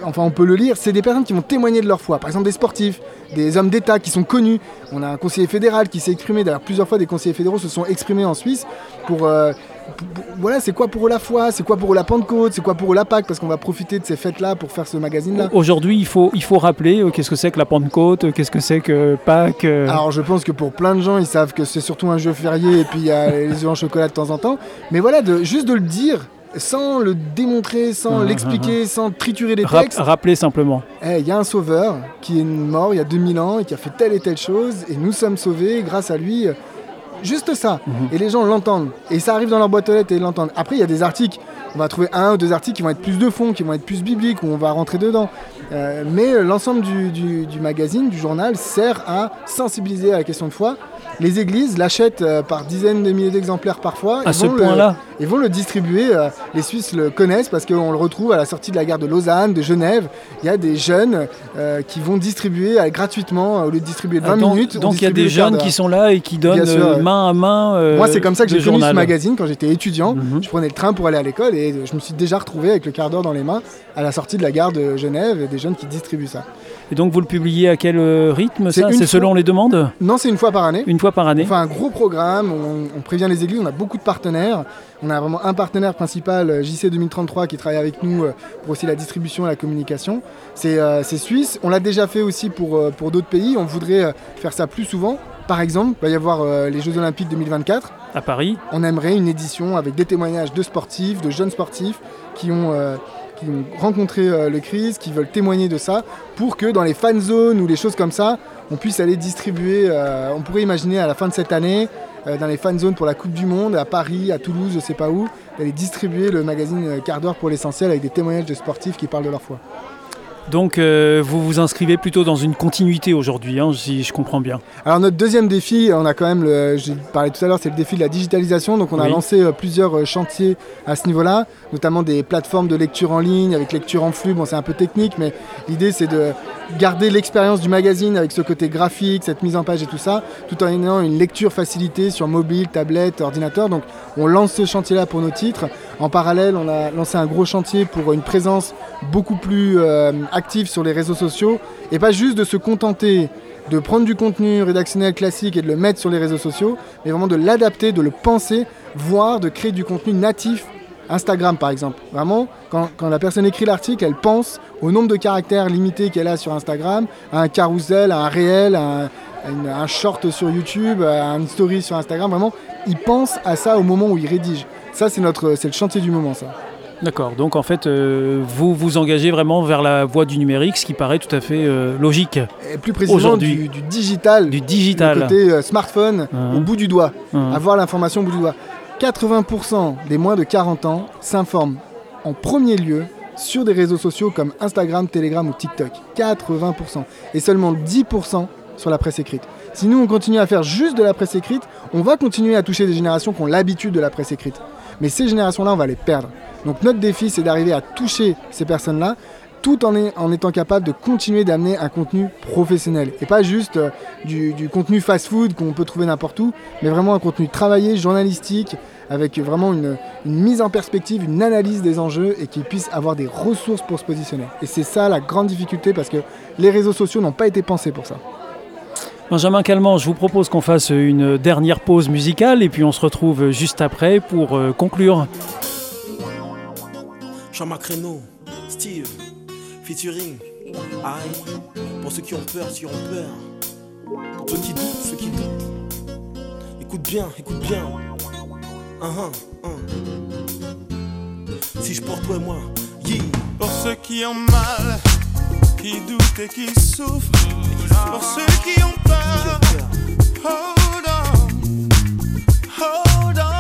Enfin, on peut le lire, c'est des personnes qui vont témoigner de leur foi. Par exemple, des sportifs, des hommes d'État qui sont connus. On a un conseiller fédéral qui s'est exprimé, d'ailleurs, plusieurs fois, des conseillers fédéraux se sont exprimés en Suisse pour. Voilà, c'est quoi pour eux la foi, c'est quoi pour eux la Pentecôte, c'est quoi pour eux la Pâque, parce qu'on va profiter de ces fêtes-là pour faire ce magazine-là. Aujourd'hui, il faut, il faut rappeler euh, qu'est-ce que c'est que la Pentecôte, euh, qu'est-ce que c'est que Pâques. euh, Alors je pense que pour plein de gens, ils savent que c'est surtout un jeu férié et puis il y a les œufs en chocolat de temps en temps. Mais voilà, de, juste de le dire, sans le démontrer, sans Mhm, l'expliquer, sans triturer les textes. rappeler simplement. Eh, Il y a un sauveur qui est mort il y a 2000 ans et qui a fait telle et telle chose et nous sommes sauvés grâce à lui. Juste ça. Et les gens l'entendent. Et ça arrive dans leur boîte aux lettres et ils l'entendent. Après, il y a des articles. On va trouver un ou deux articles qui vont être plus de fond, qui vont être plus bibliques, où on va rentrer dedans. Euh, mais euh, l'ensemble du, magazine, du journal, sert à sensibiliser à la question de foi. Les églises l'achètent euh, par dizaines de milliers d'exemplaires parfois. À Ils ce vont le- point-là ils vont le distribuer. euh, les Suisses le connaissent parce qu'on le retrouve à la sortie de la gare de Lausanne, de Genève. Il y a des jeunes euh, qui vont distribuer gratuitement, au lieu de distribuer de 20 Ah, donc, minutes. on donc il y a des jeunes qui sont là et qui donnent sûr, main à main. Moi, c'est comme ça que j'ai connu ce magazine quand j'étais étudiant. Mhm. Je prenais le train pour aller à l'école et je me suis déjà retrouvé avec le quart d'heure dans les mains à la sortie de la gare de Genève et des jeunes qui distribuent ça. Et donc vous le publiez à quel euh, rythme C'est fois- selon les demandes Non, c'est une fois par année. Une fois par On année fait un gros programme, on, on prévient les églises, on a beaucoup de partenaires. On a vraiment un partenaire principal, euh, JC 2033, qui travaille avec nous euh, pour aussi la distribution et la communication. C'est euh, suisse. On l'a déjà fait aussi pour, pour d'autres pays. On voudrait faire ça plus souvent. Par exemple, il va y avoir euh, les Jeux Olympiques 2024. à Paris On aimerait une édition avec des témoignages de sportifs, de jeunes sportifs qui ont, euh, qui ont rencontré euh, le Christ, qui veulent témoigner de ça, pour que dans les fan zones ou les choses comme ça, on puisse aller distribuer. euh, on pourrait imaginer à la fin de cette année, euh, dans les fan zones pour la Coupe du Monde, à Paris, à Toulouse, je sais pas où, d'aller distribuer le magazine Quart d'heure pour l'essentiel avec des témoignages de sportifs qui parlent de leur foi. Donc euh, vous vous inscrivez plutôt dans une continuité aujourd'hui, hein, si je comprends bien. Alors notre deuxième défi, on a quand même, le, j'ai parlé tout à l'heure, c'est le défi de la digitalisation. Donc on a lancé euh, plusieurs euh, chantiers à ce niveau-là, notamment des plateformes de lecture en ligne avec lecture en flux. Bon, c'est un peu technique, mais l'idée c'est de garder l'expérience du magazine avec ce côté graphique, cette mise en page et tout ça, tout en ayant une lecture facilitée sur mobile, tablette, ordinateur. Donc on lance ce chantier-là pour nos titres. En parallèle, on a lancé un gros chantier pour une présence beaucoup plus euh, active sur les réseaux sociaux et pas juste de se contenter de prendre du contenu rédactionnel classique et de le mettre sur les réseaux sociaux, mais vraiment de l'adapter, de le penser, voire de créer du contenu natif. Instagram par exemple. Vraiment, quand, quand la personne écrit l'article, elle pense au nombre de caractères limités qu'elle a sur Instagram, à un carousel, à un réel, à un, short sur YouTube, à une story sur Instagram. Vraiment, il pense à ça au moment où il rédige. Ça, c'est notre, c'est le chantier du moment, ça. D'accord, donc en fait vous vous engagez vraiment vers la voie du numérique, ce qui paraît tout à fait euh, logique, Et plus précisément du, du digital, du digital. côté euh, smartphone Mhm. au bout du doigt. Hein. avoir l'information au bout du doigt. 80% des moins de 40 ans s'informent en premier lieu sur des réseaux sociaux comme Instagram, Telegram ou TikTok. 80%. Et seulement 10% sur la presse écrite. Si nous on continue à faire juste de la presse écrite, on va continuer à toucher des générations qui ont l'habitude de la presse écrite. Mais ces générations-là, on va les perdre. Donc notre défi, c'est d'arriver à toucher ces personnes-là tout en, étant capable de continuer d'amener un contenu professionnel. Et pas juste euh, du, contenu fast-food qu'on peut trouver n'importe où, mais vraiment un contenu travaillé, journalistique, avec vraiment une, mise en perspective, une analyse des enjeux et qui puisse avoir des ressources pour se positionner. Et c'est ça la grande difficulté parce que les réseaux sociaux n'ont pas été pensés pour ça. Benjamin Calment, je vous propose qu'on fasse une dernière pause musicale et puis on se retrouve juste après pour euh, conclure. Jean-Marc Reno, Steve, featuring, aïe, pour ceux qui ont peur, ceux qui ont peur, pour ceux qui doutent, ceux qui doutent. Écoute bien, écoute bien. Un, un, un. Si je porte toi et moi, yeah. Pour ceux qui ont mal, qui doutent et qui souffrent. Pour ceux qui ont qui peur, ont peur. hold on. Hold on.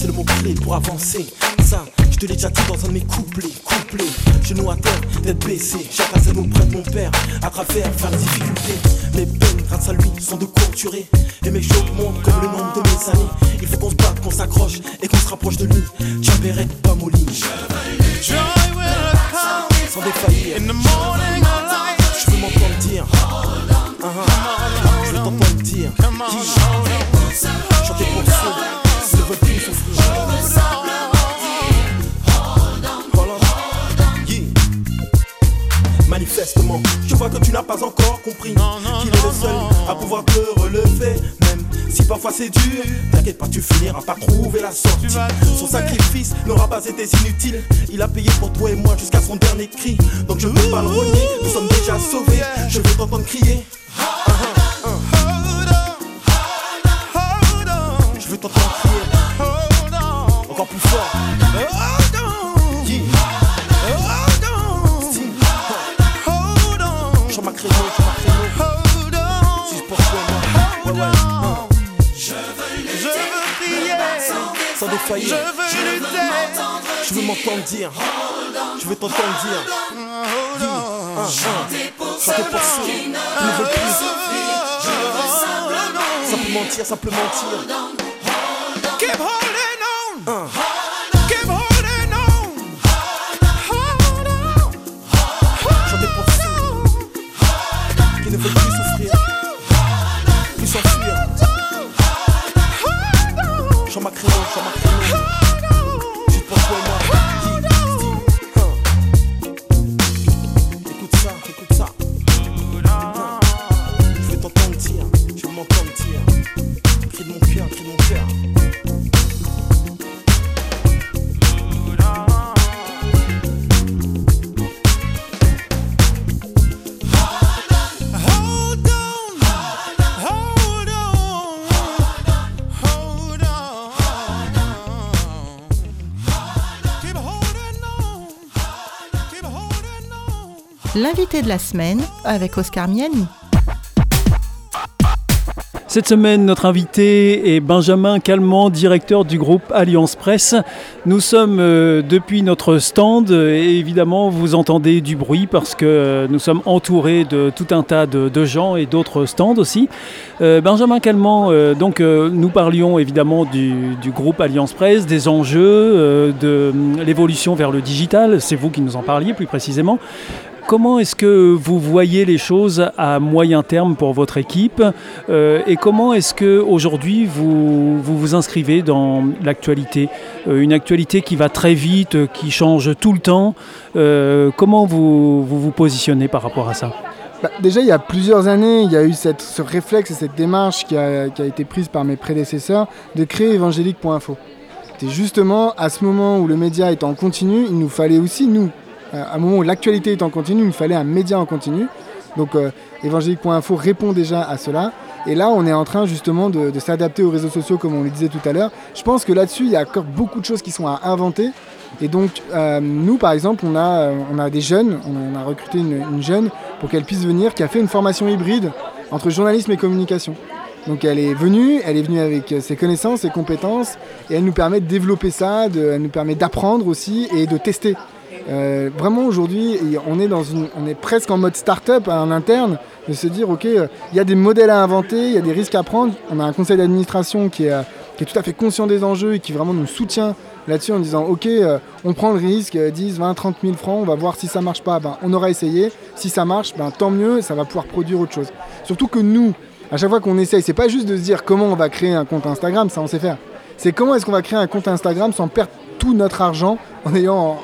C'est le mot clé pour avancer. Ça, je te l'ai déjà dit dans un de mes couplets. Couplets, genoux à terre, tête baissée. Chaque à nous prête mon père, à travers faire les difficultés. Mes peines, grâce à lui, sont de courte durée. Et mes chocs montent comme le nombre de mes années. Il faut qu'on se batte, qu'on s'accroche et qu'on se rapproche de lui. Tchaberet, pas molly. Joy will come Sans défaillir, in the morning je veux m'entendre dire. Ah, ah. Je veux t'entendre dire. Come on. Je vois que tu n'as pas encore compris qu'il est le seul à pouvoir te relever. Même si parfois c'est dur, t'inquiète pas, tu finiras par trouver la sortie. Son sacrifice n'aura pas été inutile. Il a payé pour toi et moi jusqu'à son dernier cri. Donc je peux pas le renier, nous sommes déjà sauvés. Je veux t'entendre crier. Je veux t'entendre crier encore plus fort. Sans Je veux lutter. Je veux m'entendre dire. Je veux t'entendre dire. Un, un. Chanter pour ceux qui ne veulent plus. Simplement dire, simplement dire. Keep holding on. L'invité de la semaine avec Oscar Miani. Cette semaine, notre invité est Benjamin Calment, directeur du groupe Alliance Presse. Nous sommes euh, depuis notre stand et évidemment vous entendez du bruit parce que nous sommes entourés de tout un tas de, gens et d'autres stands aussi. Euh, Benjamin Calment, euh, donc nous parlions évidemment du, du groupe Alliance Presse, des enjeux, de l'évolution vers le digital. C'est vous qui nous en parliez plus précisément. Comment est-ce que vous voyez les choses à moyen terme pour votre équipe euh, et comment est-ce que aujourd'hui vous, vous inscrivez dans l'actualité Euh, Une actualité qui va très vite, qui change tout le temps. Euh, comment vous, vous positionnez par rapport à ça? Bah, déjà, il y a plusieurs années, il y a eu ce réflexe et cette démarche qui a, qui a été prise par mes prédécesseurs de créer évangélique.info. C'était justement à ce moment où le média est en continu, il nous fallait aussi, nous, à un moment où l'actualité est en continu, il nous fallait un média en continu. Donc euh, évangélique.info répond déjà à cela. Et là, on est en train justement de, s'adapter aux réseaux sociaux, comme on le disait tout à l'heure. Je pense que là-dessus, il y a encore beaucoup de choses qui sont à inventer. Et donc, euh, nous, par exemple, on a, euh, des jeunes, on a recruté une, une jeune pour qu'elle puisse venir, qui a fait une formation hybride entre journalisme et communication. Donc elle est venue, elle est venue avec euh, ses connaissances, ses compétences, et elle nous permet de développer ça, elle nous permet d'apprendre aussi et de tester. Euh, vraiment aujourd'hui, on est dans une, on est presque en mode start-up en interne, de se dire ok, euh, il y a des modèles à inventer, il y a des risques à prendre. On a un conseil d'administration qui est, euh, qui est tout à fait conscient des enjeux et qui vraiment nous soutient là-dessus en disant ok, on prend le risque, euh, 10, 20, 30 000 francs, on va voir si ça marche pas, ben, on aura essayé. Si ça marche, ben, tant mieux, ça va pouvoir produire autre chose. Surtout que nous, à chaque fois qu'on essaye, c'est pas juste de se dire comment on va créer un compte Instagram, ça on sait faire. C'est comment est-ce qu'on va créer un compte Instagram sans perdre tout notre argent en ayant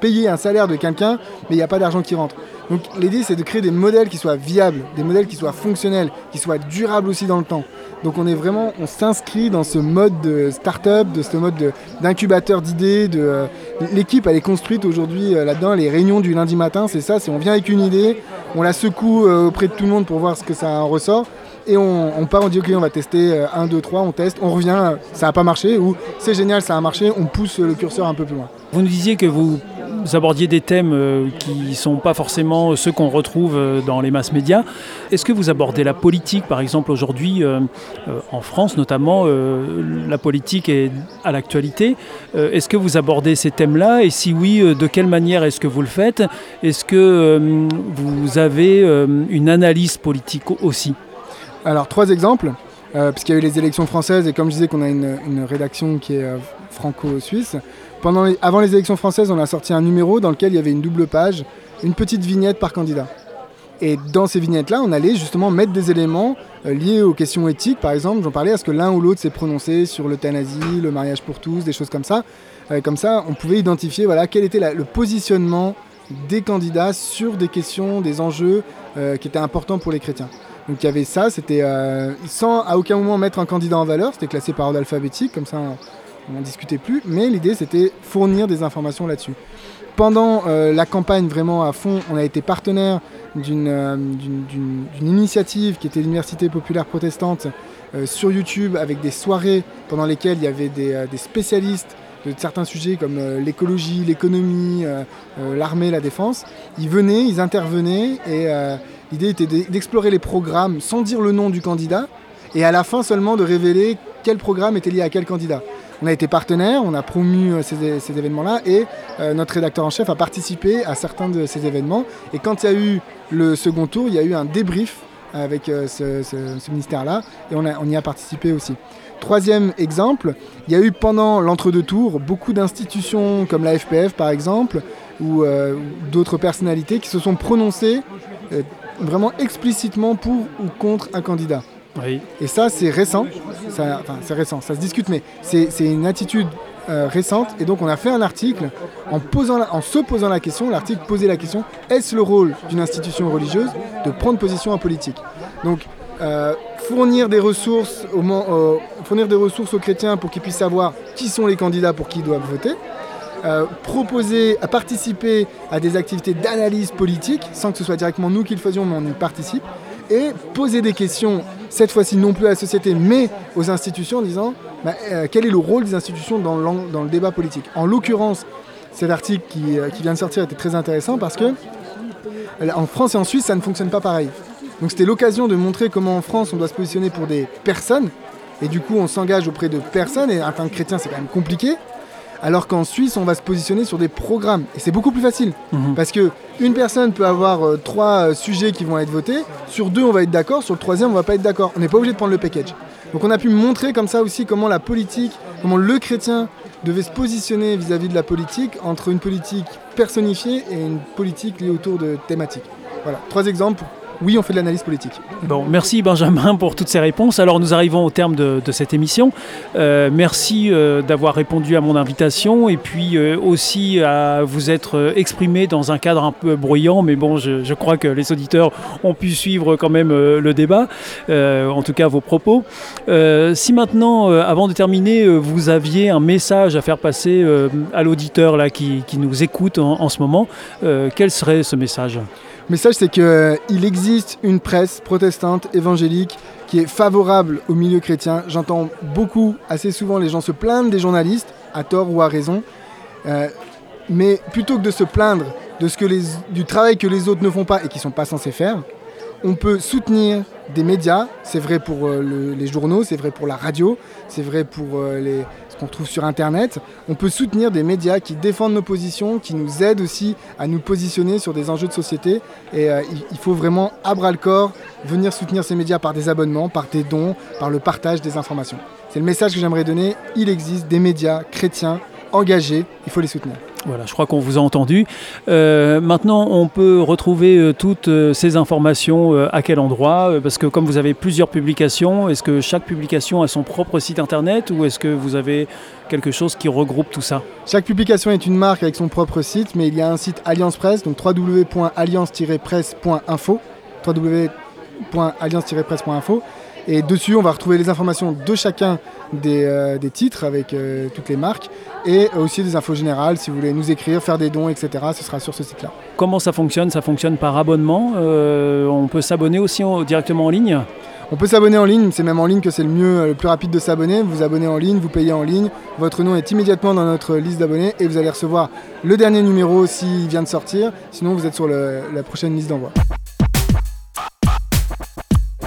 payé un salaire de quelqu'un, mais il n'y a pas d'argent qui rentre. Donc l'idée c'est de créer des modèles qui soient viables, des modèles qui soient fonctionnels, qui soient durables aussi dans le temps. Donc on est vraiment, on s'inscrit dans ce mode de start-up, de ce mode de- d'incubateur d'idées. Euh, L'équipe elle est construite aujourd'hui euh, là-dedans, les réunions du lundi matin, c'est ça, c'est on vient avec une idée, on la secoue euh, auprès de tout le monde pour voir ce que ça en ressort. Et on, on part, on dit ok on va tester 1, 2, 3, on teste, on revient, ça n'a pas marché, ou c'est génial, ça a marché, on pousse le curseur un peu plus loin. Vous nous disiez que vous abordiez des thèmes euh, qui ne sont pas forcément ceux qu'on retrouve euh, dans les masses médias. Est-ce que vous abordez la politique, par exemple, aujourd'hui, euh, en France notamment, la politique est à l'actualité. Est-ce que vous abordez ces thèmes-là? Et si oui, de quelle manière est-ce que vous le faites? Est-ce que vous avez une analyse politique aussi? Alors, trois exemples, puisqu'il y a eu les élections françaises, et comme je disais qu'on a une, rédaction qui est franco-suisse. Avant les élections françaises, on a sorti un numéro dans lequel il y avait une double page, une petite vignette par candidat. Et dans ces vignettes-là, on allait justement mettre des éléments euh, liés aux questions éthiques. Par exemple, j'en parlais à ce que l'un ou l'autre s'est prononcé sur l'euthanasie, le mariage pour tous, des choses comme ça. Euh, comme ça, on pouvait identifier voilà, quel était le positionnement des candidats sur des questions, des enjeux euh, qui étaient importants pour les chrétiens. Donc il y avait ça, c'était sans à aucun moment mettre un candidat en valeur, c'était classé par ordre alphabétique, comme ça on n'en discutait plus, mais l'idée c'était fournir des informations là-dessus. Pendant euh, la campagne vraiment à fond, on a été partenaire d'une euh, initiative qui était l'Université populaire protestante euh, sur YouTube avec des soirées pendant lesquelles il y avait des, spécialistes de certains sujets comme l'écologie, l'économie, l'armée, la défense. Ils venaient, ils intervenaient et l'idée était d'e- d'explorer les programmes sans dire le nom du candidat et à la fin seulement de révéler quel programme était lié à quel candidat. On a été partenaire, on a promu euh, ces, événements-là et euh, notre rédacteur en chef a participé à certains de ces événements. Et quand il y a eu le second tour, il y a eu un débrief avec euh, ce, ministère-là et on, y a participé aussi. Troisième exemple, il y a eu pendant l'entre-deux tours beaucoup d'institutions comme la FPF par exemple ou, d'autres personnalités qui se sont prononcées vraiment explicitement pour ou contre un candidat. Et ça, c'est récent. Ça, enfin, c'est récent, ça se discute, mais c'est une attitude euh, récente. Et donc, on a fait un article en, se posant la question. L'article posait la question est-ce le rôle d'une institution religieuse de prendre position en politique? Donc, euh, fournir des ressources au, man- euh, fournir des ressources aux chrétiens pour qu'ils puissent savoir qui sont les candidats pour qui ils doivent voter. Proposer participer à des activités d'analyse politique sans que ce soit directement nous qui le faisions, mais on y participe et poser des questions, cette fois-ci non plus à la société, mais aux institutions en disant bah, euh, quel est le rôle des institutions dans, le débat politique? En l'occurrence, cet article qui, euh, qui vient de sortir était très intéressant parce que euh, en France et en Suisse, ça ne fonctionne pas pareil. Donc c'était l'occasion de montrer comment en France on doit se positionner pour des personnes. Et du coup on s'engage auprès de personnes. Et en tant que chrétien c'est quand même compliqué. Alors qu'en Suisse on va se positionner sur des programmes. Et c'est beaucoup plus facile. Mhm. Parce que une personne peut avoir euh, trois euh, sujets qui vont être votés. Sur deux on va être d'accord. Sur le troisième on va pas être d'accord. On n'est pas obligé de prendre le package. Donc on a pu montrer comme ça aussi comment la politique, comment le chrétien devait se positionner vis-à-vis de la politique entre une politique personnifiée et une politique liée autour de thématiques. Voilà, trois exemples. Oui, on fait de l'analyse politique. Bon, merci Benjamin pour toutes ces réponses. Alors nous arrivons au terme de, cette émission. Euh, merci euh, d'avoir répondu à mon invitation et puis euh, aussi à vous être exprimé dans un cadre un peu bruyant, mais bon, je, crois que les auditeurs ont pu suivre quand même le débat, en tout cas vos propos. Si maintenant, avant de terminer, vous aviez un message à faire passer à l'auditeur là qui, nous écoute en, ce moment, quel serait ce message? Message, c'est qu'il existe une presse protestante, évangélique, qui est favorable au milieu chrétien. J'entends beaucoup, assez souvent, les gens se plaindre des journalistes, à tort ou à raison. Euh, mais plutôt que de se plaindre du travail que les autres ne font pas et qui ne sont pas censés faire, on peut soutenir des médias. C'est vrai pour euh, le- les journaux, c'est vrai pour la radio, c'est vrai pour euh, les, qu'on trouve sur Internet. On peut soutenir des médias qui défendent nos positions, qui nous aident aussi à nous positionner sur des enjeux de société. Et euh, il, il faut vraiment, à bras le corps, venir soutenir ces médias par des abonnements, par des dons, par le partage des informations. C'est le message que j'aimerais donner. Il existe des médias chrétiens engagés, il faut les soutenir. Voilà, je crois qu'on vous a entendu. Euh, maintenant, on peut retrouver euh, toutes euh, ces informations à quel endroit Parce que comme vous avez plusieurs publications, est-ce que chaque publication a son propre site internet ou est-ce que vous avez quelque chose qui regroupe tout ça? Chaque publication est une marque avec son propre site, mais il y a un site Alliance Presse, donc www.alliance-presse.info, www.alliance-presse.info, et dessus on va retrouver les informations de chacun des, euh, des titres avec euh, toutes les marques, et aussi des infos générales si vous voulez nous écrire, faire des dons, etc. Ce sera sur ce site-là. Comment ça fonctionne? Ça fonctionne par abonnement Euh, On peut s'abonner aussi en- directement en ligne? On peut s'abonner en ligne, c'est même en ligne que c'est le mieux, le plus rapide de s'abonner. Vous vous abonnez en ligne, vous payez en ligne, votre nom est immédiatement dans notre liste d'abonnés et vous allez recevoir le dernier numéro s'il vient de sortir. Sinon, vous êtes sur le- la prochaine liste d'envoi.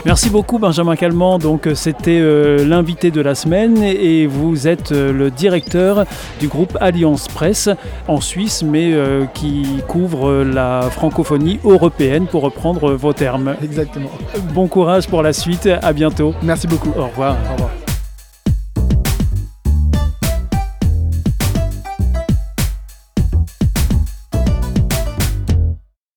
Merci beaucoup Benjamin Calment. Donc euh, c'était euh, l'invité de la semaine et vous êtes euh, le directeur du groupe Alliance Presse en Suisse, mais euh, qui couvre la francophonie européenne pour reprendre vos termes. Exactement. Bon courage pour la suite. À bientôt. Merci beaucoup. Au revoir. Au revoir.